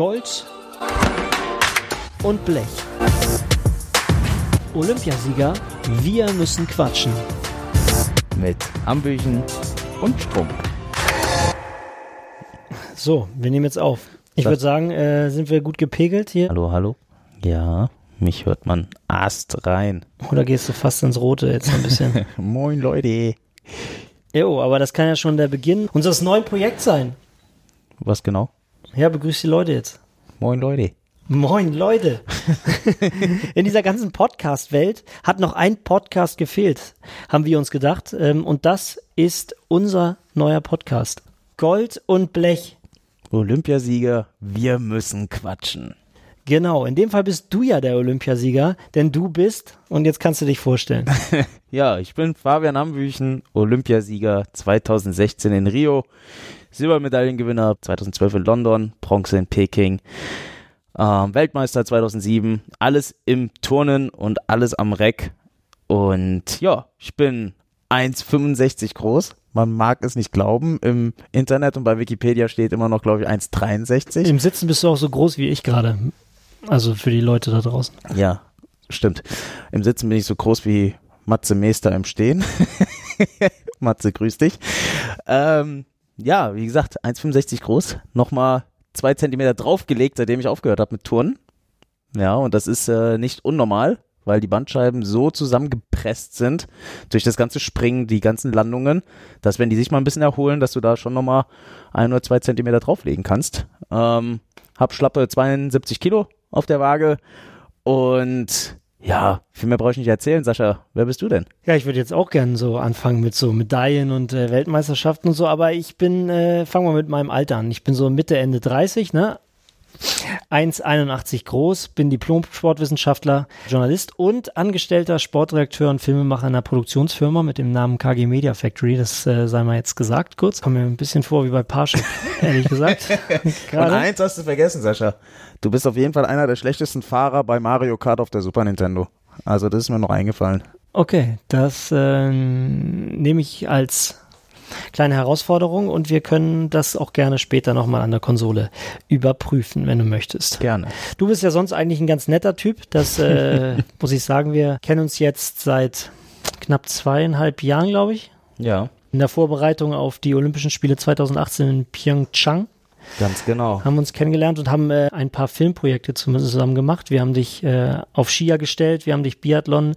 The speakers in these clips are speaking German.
Gold und Blech. Olympiasieger, wir müssen quatschen. Mit Ambüchen und Strom. So, wir nehmen jetzt auf. Ich würde sagen, äh, sind wir gut gepegelt hier? Hallo, hallo. Ja, mich hört man Ast rein. Oder gehst du fast ins Rote jetzt ein bisschen? Moin, Leute. Jo, aber das kann ja schon der Beginn unseres neuen Projekts sein. Was genau? Ja, begrüß die Leute jetzt. Moin, Leute. Moin, Leute. In dieser ganzen Podcast-Welt hat noch ein Podcast gefehlt, haben wir uns gedacht. Ähm, Und das ist unser neuer Podcast. Gold und Blech. Olympiasieger, wir müssen quatschen. Genau, in dem Fall bist du ja der Olympiasieger, denn du bist, und jetzt kannst du dich vorstellen. Ja, ich bin Fabian Ambüchen, Olympiasieger 2016 in Rio, Silbermedaillengewinner 2012 in London, Bronze in Peking, ähm, Weltmeister 2007, alles im Turnen und alles am Reck. Und ja, ich bin 1,65 groß. Man mag es nicht glauben. Im Internet und bei Wikipedia steht immer noch, glaube ich, 1,63. Im Sitzen bist du auch so groß wie ich gerade. Also für die Leute da draußen. Ja, stimmt. Im Sitzen bin ich so groß wie Matze Meester im Stehen. Matze, grüß dich. Ähm, ja, wie gesagt, 1,65 groß. Nochmal zwei Zentimeter draufgelegt, seitdem ich aufgehört habe mit Turnen. Ja, und das ist äh, nicht unnormal, weil die Bandscheiben so zusammengepresst sind durch das ganze Springen, die ganzen Landungen, dass wenn die sich mal ein bisschen erholen, dass du da schon nochmal ein oder zwei Zentimeter drauflegen kannst. Ähm, hab schlappe 72 Kilo auf der Waage und ja, viel mehr brauche ich nicht erzählen. Sascha, wer bist du denn? Ja, ich würde jetzt auch gerne so anfangen mit so Medaillen und äh, Weltmeisterschaften und so, aber ich bin, äh, fangen wir mit meinem Alter an. Ich bin so Mitte, Ende 30, ne? 1,81 groß, bin Diplom-Sportwissenschaftler, Journalist und angestellter Sportredakteur und Filmemacher einer Produktionsfirma mit dem Namen KG Media Factory. Das äh, sei mal jetzt gesagt kurz. Kommt mir ein bisschen vor wie bei Parship, ehrlich gesagt. Und Gerade. eins hast du vergessen, Sascha. Du bist auf jeden Fall einer der schlechtesten Fahrer bei Mario Kart auf der Super Nintendo. Also das ist mir noch eingefallen. Okay, das äh, nehme ich als kleine Herausforderung und wir können das auch gerne später nochmal an der Konsole überprüfen, wenn du möchtest. Gerne. Du bist ja sonst eigentlich ein ganz netter Typ. Das äh, muss ich sagen. Wir kennen uns jetzt seit knapp zweieinhalb Jahren, glaube ich. Ja, In der Vorbereitung auf die Olympischen Spiele 2018 in Pyeongchang ganz genau. haben uns kennengelernt und haben äh, ein paar Filmprojekte zusammen gemacht. Wir haben dich äh, auf Skier gestellt, wir haben dich Biathlon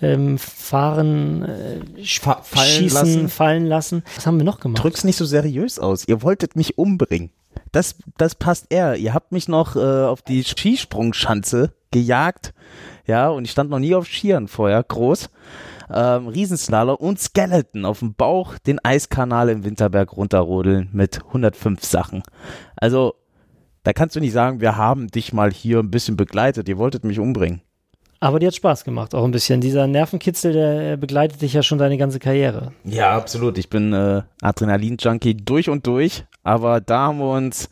ähm, fahren, äh, Fa- fallen schießen, lassen. fallen lassen. Was haben wir noch gemacht? Drück's nicht so seriös aus. Ihr wolltet mich umbringen. Das, das passt eher. Ihr habt mich noch äh, auf die Skisprungschanze gejagt. Ja, und ich stand noch nie auf Skiern vorher, groß. Ähm, Riesenslalom und Skeleton auf dem Bauch den Eiskanal im Winterberg runterrodeln mit 105 Sachen. Also, da kannst du nicht sagen, wir haben dich mal hier ein bisschen begleitet. Ihr wolltet mich umbringen. Aber dir hat Spaß gemacht, auch ein bisschen. Dieser Nervenkitzel, der äh, begleitet dich ja schon deine ganze Karriere. Ja, absolut. Ich bin äh, Adrenalin-Junkie durch und durch. Aber da haben wir uns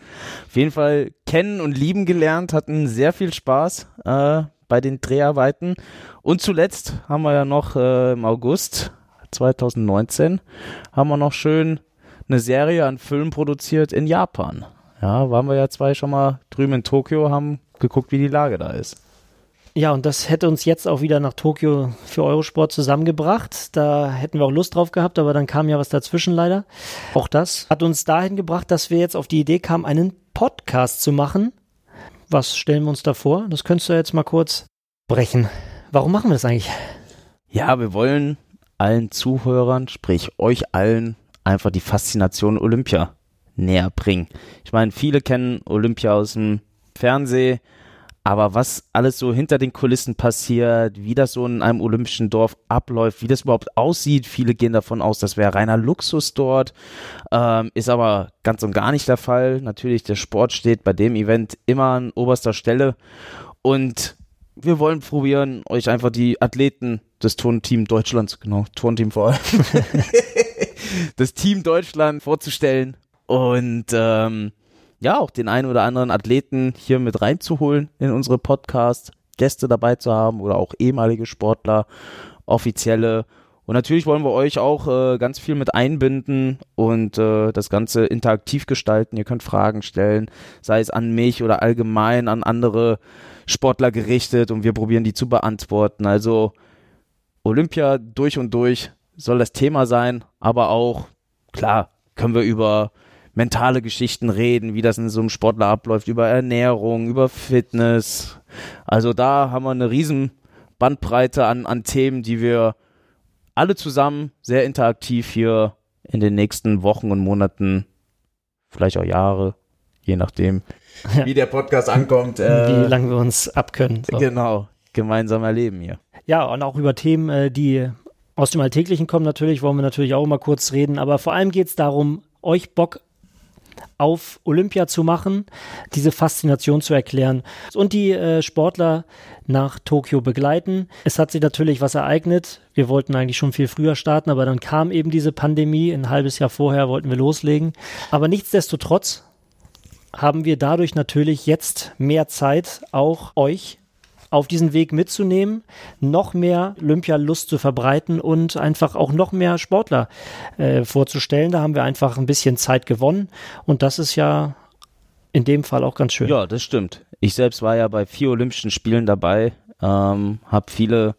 auf jeden Fall kennen und lieben gelernt, hatten sehr viel Spaß äh, bei den Dreharbeiten. Und zuletzt haben wir ja noch äh, im August 2019 haben wir noch schön eine Serie an Filmen produziert in Japan. Ja, waren wir ja zwei schon mal drüben in Tokio, haben geguckt, wie die Lage da ist. Ja, und das hätte uns jetzt auch wieder nach Tokio für Eurosport zusammengebracht. Da hätten wir auch Lust drauf gehabt, aber dann kam ja was dazwischen leider. Auch das hat uns dahin gebracht, dass wir jetzt auf die Idee kamen, einen Podcast zu machen. Was stellen wir uns da vor? Das könntest du jetzt mal kurz brechen. Warum machen wir das eigentlich? Ja, wir wollen allen Zuhörern, sprich euch allen, einfach die Faszination Olympia näher bringen. Ich meine, viele kennen Olympia aus dem Fernsehen, aber was alles so hinter den Kulissen passiert, wie das so in einem olympischen Dorf abläuft, wie das überhaupt aussieht, viele gehen davon aus, das wäre reiner Luxus dort, ähm, ist aber ganz und gar nicht der Fall. Natürlich, der Sport steht bei dem Event immer an oberster Stelle und wir wollen probieren, euch einfach die Athleten des Turnteam Deutschlands, genau, Turnteam vor allem, das Team Deutschland vorzustellen und ähm, ja, auch den einen oder anderen Athleten hier mit reinzuholen in unsere Podcast, Gäste dabei zu haben oder auch ehemalige Sportler, offizielle Und natürlich wollen wir euch auch äh, ganz viel mit einbinden und äh, das Ganze interaktiv gestalten. Ihr könnt Fragen stellen, sei es an mich oder allgemein an andere Sportler gerichtet und wir probieren die zu beantworten. Also Olympia durch und durch soll das Thema sein, aber auch, klar, können wir über mentale Geschichten reden, wie das in so einem Sportler abläuft, über Ernährung, über Fitness. Also da haben wir eine riesen Bandbreite an, an Themen, die wir alle zusammen sehr interaktiv hier in den nächsten Wochen und Monaten, vielleicht auch Jahre, je nachdem, Ja. wie der Podcast ankommt. Äh, Wie lange wir uns abkönnen. So. Genau, gemeinsam erleben hier. Ja, und auch über Themen, äh, die aus dem Alltäglichen kommen natürlich, wollen wir natürlich auch mal kurz reden. Aber vor allem geht es darum, euch Bock auf Olympia zu machen, diese Faszination zu erklären und die äh, Sportler nach Tokio begleiten. Es hat sich natürlich was ereignet. Wir wollten eigentlich schon viel früher starten, aber dann kam eben diese Pandemie. Ein halbes Jahr vorher wollten wir loslegen. Aber nichtsdestotrotz haben wir dadurch natürlich jetzt mehr Zeit, auch euch auf diesen Weg mitzunehmen, noch mehr Olympialust zu verbreiten und einfach auch noch mehr Sportler äh, vorzustellen. Da haben wir einfach ein bisschen Zeit gewonnen und das ist ja in dem Fall auch ganz schön. Ja, das stimmt. Ich selbst war ja bei vier Olympischen Spielen dabei, ähm, habe viele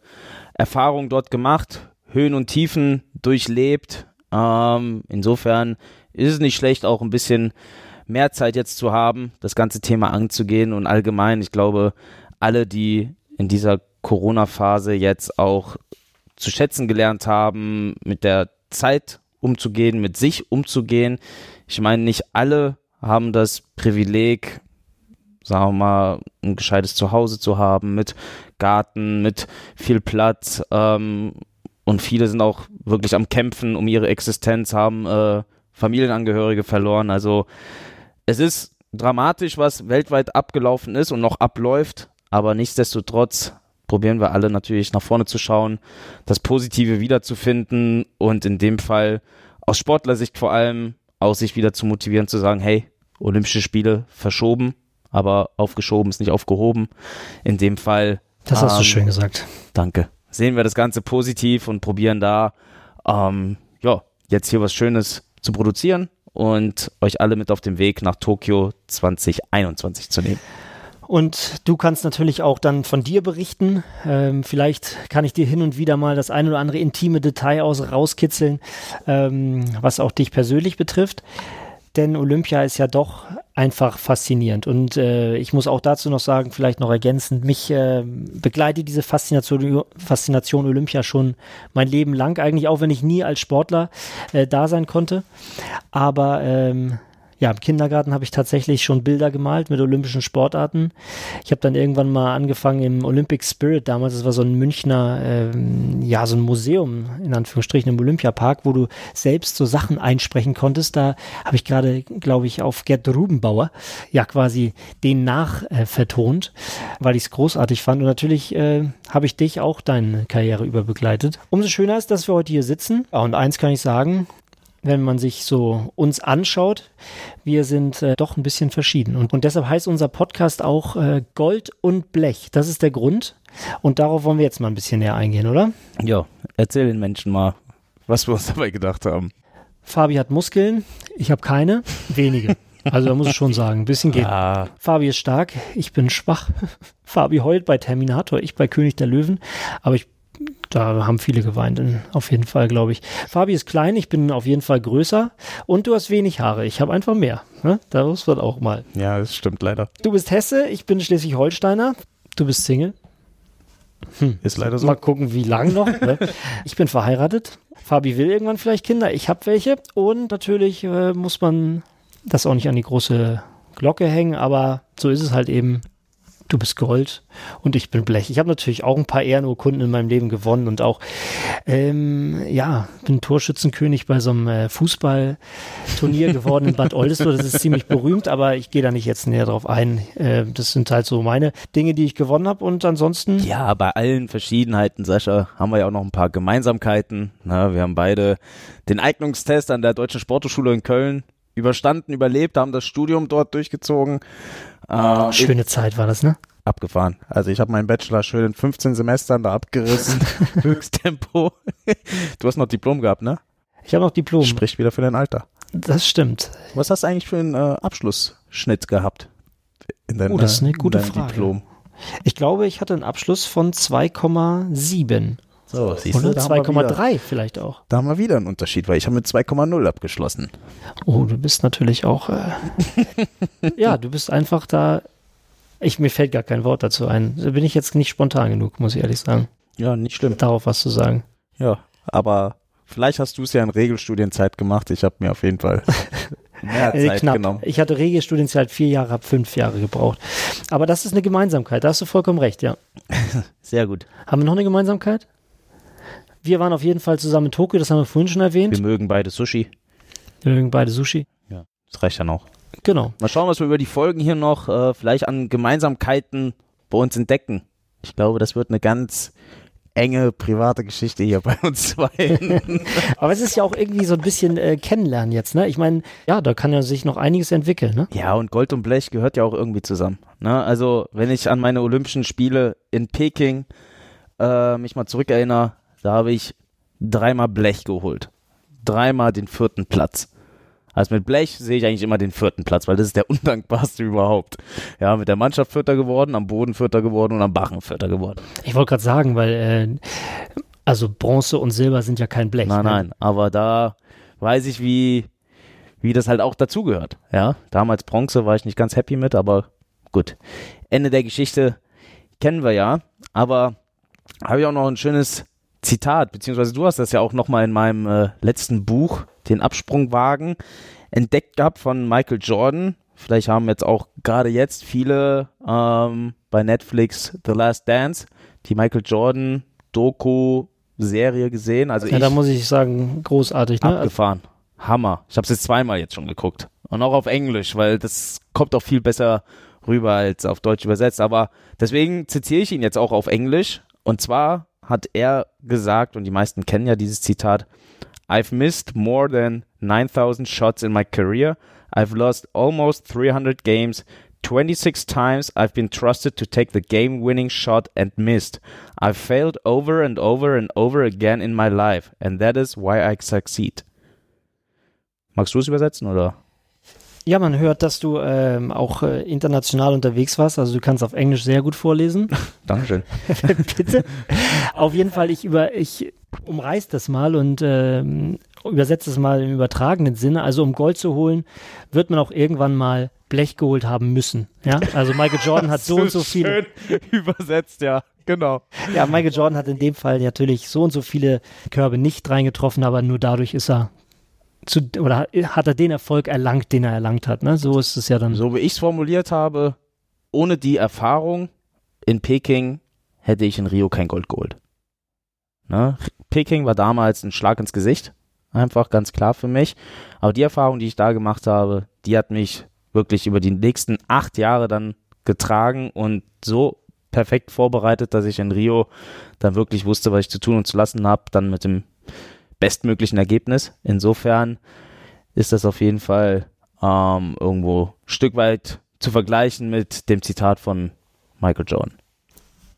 Erfahrungen dort gemacht, Höhen und Tiefen durchlebt. Ähm, insofern ist es nicht schlecht, auch ein bisschen mehr Zeit jetzt zu haben, das ganze Thema anzugehen und allgemein, ich glaube, alle, die in dieser Corona-Phase jetzt auch zu schätzen gelernt haben, mit der Zeit umzugehen, mit sich umzugehen. Ich meine, nicht alle haben das Privileg, sagen wir mal, ein gescheites Zuhause zu haben, mit Garten, mit viel Platz. Ähm, und viele sind auch wirklich am Kämpfen um ihre Existenz, haben äh, Familienangehörige verloren. Also es ist dramatisch, was weltweit abgelaufen ist und noch abläuft. Aber nichtsdestotrotz probieren wir alle natürlich nach vorne zu schauen, das Positive wiederzufinden und in dem Fall aus Sportlersicht vor allem auch sich wieder zu motivieren, zu sagen, hey, Olympische Spiele verschoben, aber aufgeschoben ist nicht aufgehoben. In dem Fall. Das hast du ähm, schön gesagt. Danke. Sehen wir das Ganze positiv und probieren da, ähm, ja, jetzt hier was Schönes zu produzieren und euch alle mit auf den Weg nach Tokio 2021 zu nehmen. Und du kannst natürlich auch dann von dir berichten. Ähm, vielleicht kann ich dir hin und wieder mal das ein oder andere intime Detail aus rauskitzeln, ähm, was auch dich persönlich betrifft. Denn Olympia ist ja doch einfach faszinierend. Und äh, ich muss auch dazu noch sagen, vielleicht noch ergänzend, mich äh, begleitet diese Faszination, Faszination Olympia schon mein Leben lang, eigentlich auch wenn ich nie als Sportler äh, da sein konnte. Aber ähm, ja, im Kindergarten habe ich tatsächlich schon Bilder gemalt mit olympischen Sportarten. Ich habe dann irgendwann mal angefangen im Olympic Spirit damals, das war so ein Münchner, ähm, ja, so ein Museum, in Anführungsstrichen, im Olympiapark, wo du selbst so Sachen einsprechen konntest. Da habe ich gerade, glaube ich, auf Gerd Rubenbauer ja quasi den nach äh, vertont, weil ich es großartig fand. Und natürlich äh, habe ich dich auch deine Karriere über begleitet. Umso schöner ist, dass wir heute hier sitzen. Und eins kann ich sagen, wenn man sich so uns anschaut, wir sind äh, doch ein bisschen verschieden. Und, und deshalb heißt unser Podcast auch äh, Gold und Blech. Das ist der Grund. Und darauf wollen wir jetzt mal ein bisschen näher eingehen, oder? Ja, erzähl den Menschen mal, was wir uns dabei gedacht haben. Fabi hat Muskeln, ich habe keine, wenige. Also da muss ich schon sagen, ein bisschen geht. Ah, Fabi ist stark, ich bin schwach. Fabi heult bei Terminator, ich bei König der Löwen. Aber ich, da haben viele geweint, in- auf jeden Fall, glaube ich. Fabi ist klein, ich bin auf jeden Fall größer. Und du hast wenig Haare, ich habe einfach mehr. Ne? Das wird auch mal. ja, das stimmt leider. Du bist Hesse, ich bin Schleswig-Holsteiner. Du bist Single. Ist leider Mal gucken, wie lang noch. Ne? Ich bin verheiratet. Fabi will irgendwann vielleicht Kinder. Ich habe welche. Und natürlich äh, muss man das auch nicht an die große Glocke hängen, aber so ist es halt eben. Du bist Gold und ich bin Blech. Ich habe natürlich auch ein paar Ehrenurkunden in meinem Leben gewonnen und auch, ähm, ja, bin Torschützenkönig bei so einem äh, Fußballturnier geworden in Bad Oldesloe. Das ist ziemlich berühmt, aber ich gehe da nicht jetzt näher drauf ein. Äh, das sind halt so meine Dinge, die ich gewonnen habe und ansonsten Ja, bei allen Verschiedenheiten, Sascha, haben wir ja auch noch ein paar Gemeinsamkeiten. Na, wir haben beide den Eignungstest an der Deutschen Sporthochschule in Köln überstanden, überlebt, haben das Studium dort durchgezogen. Äh, Schöne Zeit war das, ne? abgefahren. Also ich habe meinen Bachelor schön in 15 Semestern da abgerissen. Höchsttempo. Du hast noch Diplom gehabt, ne? Ich habe noch Diplom. Spricht wieder für dein Alter. Das stimmt. Was hast du eigentlich für einen äh, Abschlussschnitt gehabt? In dein, oh, das ist eine gute Frage. Diplom? Ich glaube, ich hatte einen Abschluss von 2,7. So, siehst Oder 2,3 vielleicht auch. Da haben wir wieder einen Unterschied, weil ich habe mit 2,0 abgeschlossen. Oh, du bist natürlich auch. Äh, ja, du bist einfach da. Ich, mir fällt gar kein Wort dazu ein. Da bin ich jetzt nicht spontan genug, muss ich ehrlich sagen. Ja, nicht schlimm. Darauf was zu sagen. Ja, aber vielleicht hast du es ja in Regelstudienzeit gemacht. Ich habe mir auf jeden Fall mehr äh, Zeit Knapp. genommen. Ich hatte Regelstudienzeit vier Jahre, habe fünf Jahre gebraucht. Aber das ist eine Gemeinsamkeit. Da hast du vollkommen recht, ja. Sehr gut. Haben wir noch eine Gemeinsamkeit? Wir waren auf jeden Fall zusammen in Tokio, das haben wir vorhin schon erwähnt. Wir mögen beide Sushi. Wir mögen beide Sushi. Ja, das reicht ja noch. Genau. Mal schauen, was wir über die Folgen hier noch äh, vielleicht an Gemeinsamkeiten bei uns entdecken. Ich glaube, das wird eine ganz enge private Geschichte hier bei uns zwei. Aber es ist ja auch irgendwie so ein bisschen äh, kennenlernen jetzt, ne? Ich meine, ja, da kann ja sich noch einiges entwickeln, ne? Ja, und Gold und Blech gehört ja auch irgendwie zusammen. Ne? Also, wenn ich an meine Olympischen Spiele in Peking äh, mich mal zurückerinnere, da habe ich dreimal Blech geholt. Dreimal den vierten Platz. Also mit Blech sehe ich eigentlich immer den vierten Platz, weil das ist der undankbarste überhaupt. Ja, mit der Mannschaft Vierter geworden, am Boden Vierter geworden und am Bachen Vierter geworden. Ich wollte gerade sagen, weil äh, also Bronze und Silber sind ja kein Blech. Nein, ne? nein, aber da weiß ich, wie, wie das halt auch dazugehört. Ja, damals Bronze war ich nicht ganz happy mit, aber gut. Ende der Geschichte kennen wir ja, aber habe ich auch noch ein schönes Zitat, beziehungsweise du hast das ja auch nochmal in meinem äh, letzten Buch, den Absprungwagen, entdeckt gehabt von Michael Jordan. Vielleicht haben jetzt auch gerade jetzt viele ähm, bei Netflix The Last Dance, die Michael Jordan Doku Serie gesehen. Also ja, ich, da muss ich sagen, großartig. Ne? Abgefahren. Hammer. Ich habe es jetzt zweimal jetzt schon geguckt. Und auch auf Englisch, weil das kommt auch viel besser rüber als auf Deutsch übersetzt. Aber deswegen zitiere ich ihn jetzt auch auf Englisch. Und zwar hat er gesagt, und die meisten kennen ja dieses Zitat, I've missed more than 9000 shots in my career. I've lost almost 300 games. 26 times I've been trusted to take the game winning shot and missed. I've failed over and over and over again in my life, and that is why I succeed. Magst du es übersetzen oder? Ja, man hört, dass du ähm, auch äh, international unterwegs warst. Also du kannst auf Englisch sehr gut vorlesen. Dankeschön. Bitte. Auf jeden Fall, ich über ich umreiß das mal und ähm, übersetze es mal im übertragenen Sinne. Also um Gold zu holen, wird man auch irgendwann mal Blech geholt haben müssen. Ja, also Michael Jordan hat so und so viele. Schön übersetzt, ja, genau. Ja, Michael Jordan hat in dem Fall natürlich so und so viele Körbe nicht reingetroffen, aber nur dadurch ist er zu, oder hat er den Erfolg erlangt, den er erlangt hat. Ne? So ist es ja dann. So wie ich es formuliert habe, ohne die Erfahrung in Peking hätte ich in Rio kein Gold geholt. Ne? Peking war damals ein Schlag ins Gesicht, einfach ganz klar für mich. Aber die Erfahrung, die ich da gemacht habe, die hat mich wirklich über die nächsten acht Jahre dann getragen und so perfekt vorbereitet, dass ich in Rio dann wirklich wusste, was ich zu tun und zu lassen habe, dann mit dem bestmöglichen Ergebnis. Insofern ist das auf jeden Fall ähm, irgendwo ein Stück weit zu vergleichen mit dem Zitat von Michael Jordan.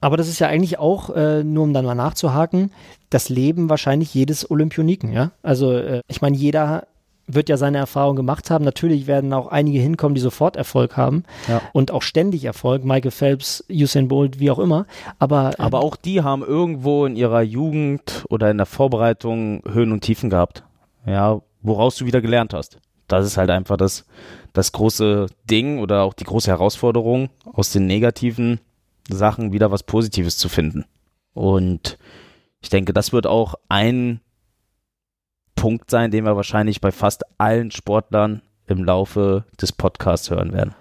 Aber das ist ja eigentlich auch, äh, nur um dann mal nachzuhaken, das Leben wahrscheinlich jedes Olympioniken, ja? Also äh, ich meine, jeder wird ja seine Erfahrung gemacht haben. Natürlich werden auch einige hinkommen, die sofort Erfolg haben ja. und auch ständig Erfolg. Michael Phelps, Usain Bolt, wie auch immer. Aber, ähm, aber auch die haben irgendwo in ihrer Jugend oder in der Vorbereitung Höhen und Tiefen gehabt. Ja, woraus du wieder gelernt hast. Das ist halt einfach das, das große Ding oder auch die große Herausforderung, aus den negativen Sachen wieder was Positives zu finden. Und ich denke, das wird auch ein Punkt sein, den wir wahrscheinlich bei fast allen Sportlern im Laufe des Podcasts hören werden.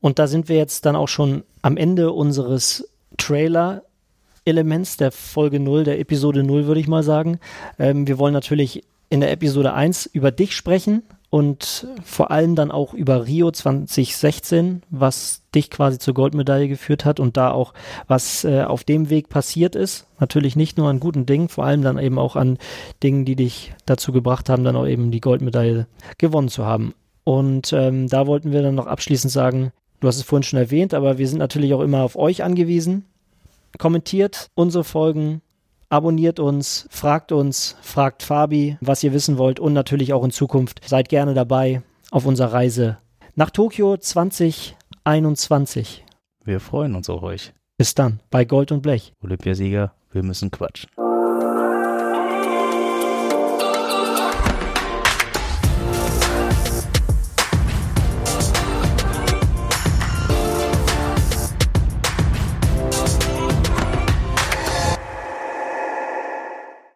Und da sind wir jetzt dann auch schon am Ende unseres Trailer-Elements der Folge 0, der Episode 0, würde ich mal sagen. Ähm, wir wollen natürlich in der Episode 1 über dich sprechen, und vor allem dann auch über Rio 2016, was dich quasi zur Goldmedaille geführt hat und da auch, was äh, auf dem Weg passiert ist. Natürlich nicht nur an guten Dingen, vor allem dann eben auch an Dingen, die dich dazu gebracht haben, dann auch eben die Goldmedaille gewonnen zu haben. Und ähm, da wollten wir dann noch abschließend sagen, Du hast es vorhin schon erwähnt, aber wir sind natürlich auch immer auf euch angewiesen. Kommentiert unsere Folgen, abonniert uns, fragt uns, fragt Fabi, was ihr wissen wollt und natürlich auch in Zukunft seid gerne dabei auf unserer Reise nach Tokio 2021. Wir freuen uns auf euch. Bis dann bei Gold und Blech. Olympiasieger, wir müssen quatschen.